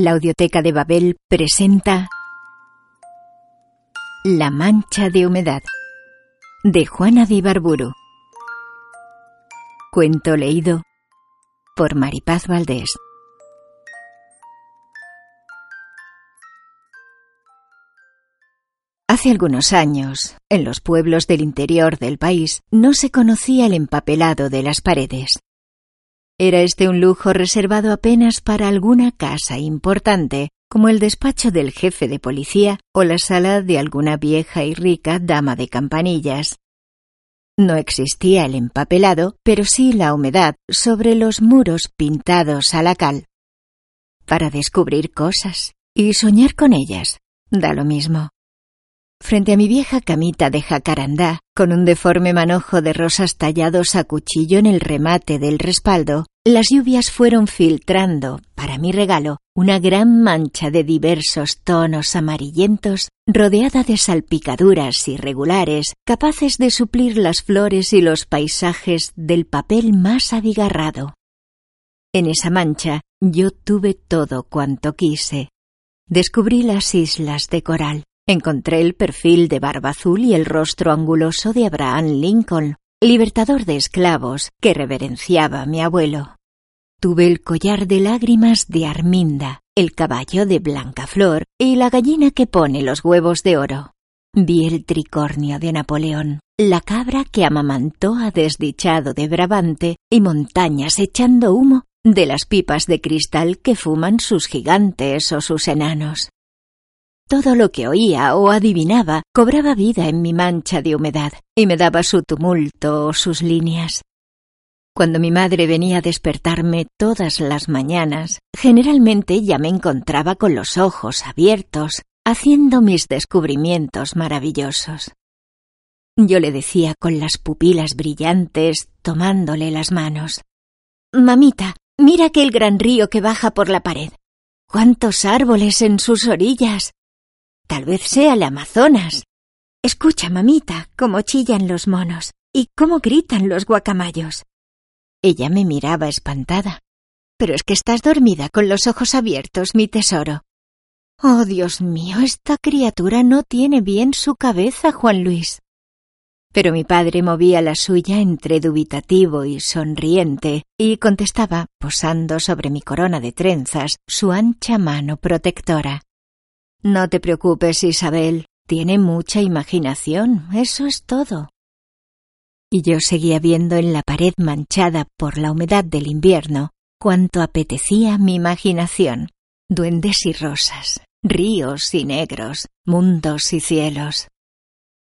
La Audioteca de Babel presenta La mancha de humedad de Juana de Ibarburu. Cuento leído por Maripaz Valdés. Hace algunos años, en los pueblos del interior del país, no se conocía el empapelado de las paredes. Era este un lujo reservado apenas para alguna casa importante, como el despacho del jefe de policía o la sala de alguna vieja y rica dama de campanillas. No existía el empapelado, pero sí la humedad sobre los muros pintados a la cal. Para descubrir cosas y soñar con ellas, da lo mismo. Frente a mi vieja camita de jacarandá, con un deforme manojo de rosas tallados a cuchillo en el remate del respaldo, las lluvias fueron filtrando, para mi regalo, una gran mancha de diversos tonos amarillentos, rodeada de salpicaduras irregulares, capaces de suplir las flores y los paisajes del papel más abigarrado. En esa mancha yo tuve todo cuanto quise. Descubrí las islas de coral, Encontré el perfil de barba azul y el rostro anguloso de Abraham Lincoln, libertador de esclavos que reverenciaba a mi abuelo. Tuve el collar de lágrimas de Arminda, el caballo de Blanca Flor y la gallina que pone los huevos de oro. Vi el tricornio de Napoleón, la cabra que amamantó a desdichado de Brabante y montañas echando humo de las pipas de cristal que fuman sus gigantes o sus enanos. Todo lo que oía o adivinaba cobraba vida en mi mancha de humedad y me daba su tumulto o sus líneas. Cuando mi madre venía a despertarme todas las mañanas, generalmente ya me encontraba con los ojos abiertos, haciendo mis descubrimientos maravillosos. Yo le decía con las pupilas brillantes, tomándole las manos. Mamita, mira aquel gran río que baja por la pared. ¡Cuántos árboles en sus orillas! Tal vez sea el Amazonas. Escucha, mamita, cómo chillan los monos y cómo gritan los guacamayos. Ella me miraba espantada. Pero es que estás dormida con los ojos abiertos, mi tesoro. Oh, Dios mío, esta criatura no tiene bien su cabeza, Juan Luis. Pero mi padre movía la suya entre dubitativo y sonriente, y contestaba, posando sobre mi corona de trenzas, su ancha mano protectora. No te preocupes, Isabel. Tiene mucha imaginación, eso es todo. Y yo seguía viendo en la pared manchada por la humedad del invierno cuanto apetecía mi imaginación. Duendes y rosas, ríos y negros, mundos y cielos.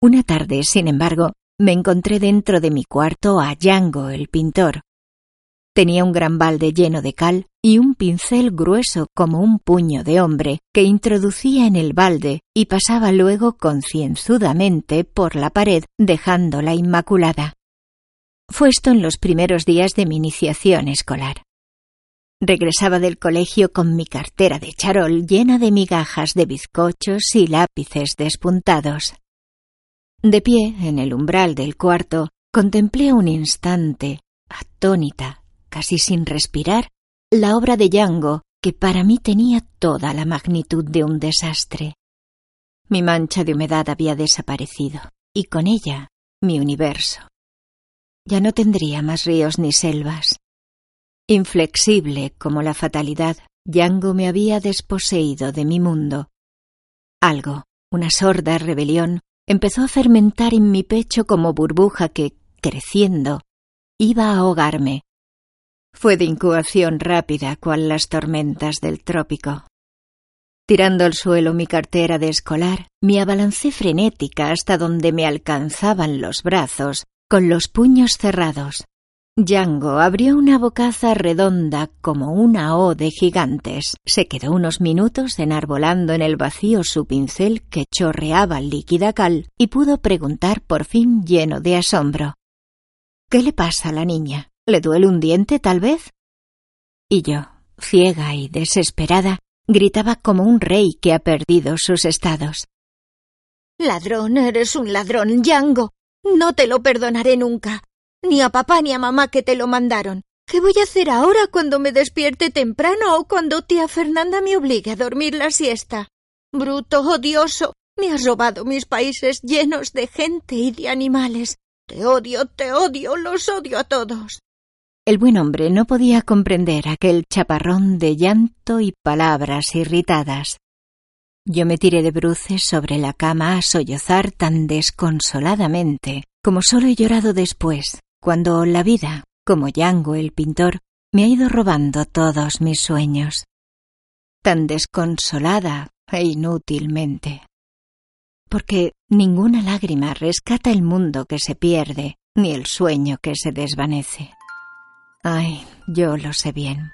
Una tarde, sin embargo, me encontré dentro de mi cuarto a Django, el pintor, Tenía un gran balde lleno de cal y un pincel grueso como un puño de hombre que introducía en el balde y pasaba luego concienzudamente por la pared dejándola inmaculada. Fue esto en los primeros días de mi iniciación escolar. Regresaba del colegio con mi cartera de charol llena de migajas de bizcochos y lápices despuntados. De pie, en el umbral del cuarto, contemplé un instante, atónita, casi sin respirar, la obra de Yango, que para mí tenía toda la magnitud de un desastre. Mi mancha de humedad había desaparecido, y con ella mi universo. Ya no tendría más ríos ni selvas. Inflexible como la fatalidad, Yango me había desposeído de mi mundo. Algo, una sorda rebelión, empezó a fermentar en mi pecho como burbuja que, creciendo, iba a ahogarme, fue de incubación rápida cual las tormentas del trópico. Tirando al suelo mi cartera de escolar, me abalancé frenética hasta donde me alcanzaban los brazos, con los puños cerrados. Django abrió una bocaza redonda como una O de gigantes. Se quedó unos minutos enarbolando en el vacío su pincel que chorreaba líquida cal y pudo preguntar por fin lleno de asombro. ¿Qué le pasa a la niña? ¿Le duele un diente, tal vez? Y yo, ciega y desesperada, gritaba como un rey que ha perdido sus estados. Ladrón, eres un ladrón, Django. No te lo perdonaré nunca ni a papá ni a mamá que te lo mandaron. ¿Qué voy a hacer ahora cuando me despierte temprano o cuando tía Fernanda me obligue a dormir la siesta? Bruto, odioso, me has robado mis países llenos de gente y de animales. Te odio, te odio, los odio a todos. El buen hombre no podía comprender aquel chaparrón de llanto y palabras irritadas. Yo me tiré de bruces sobre la cama a sollozar tan desconsoladamente como solo he llorado después, cuando la vida, como Yango el pintor, me ha ido robando todos mis sueños. Tan desconsolada e inútilmente. Porque ninguna lágrima rescata el mundo que se pierde, ni el sueño que se desvanece. Ay, yo lo sé bien.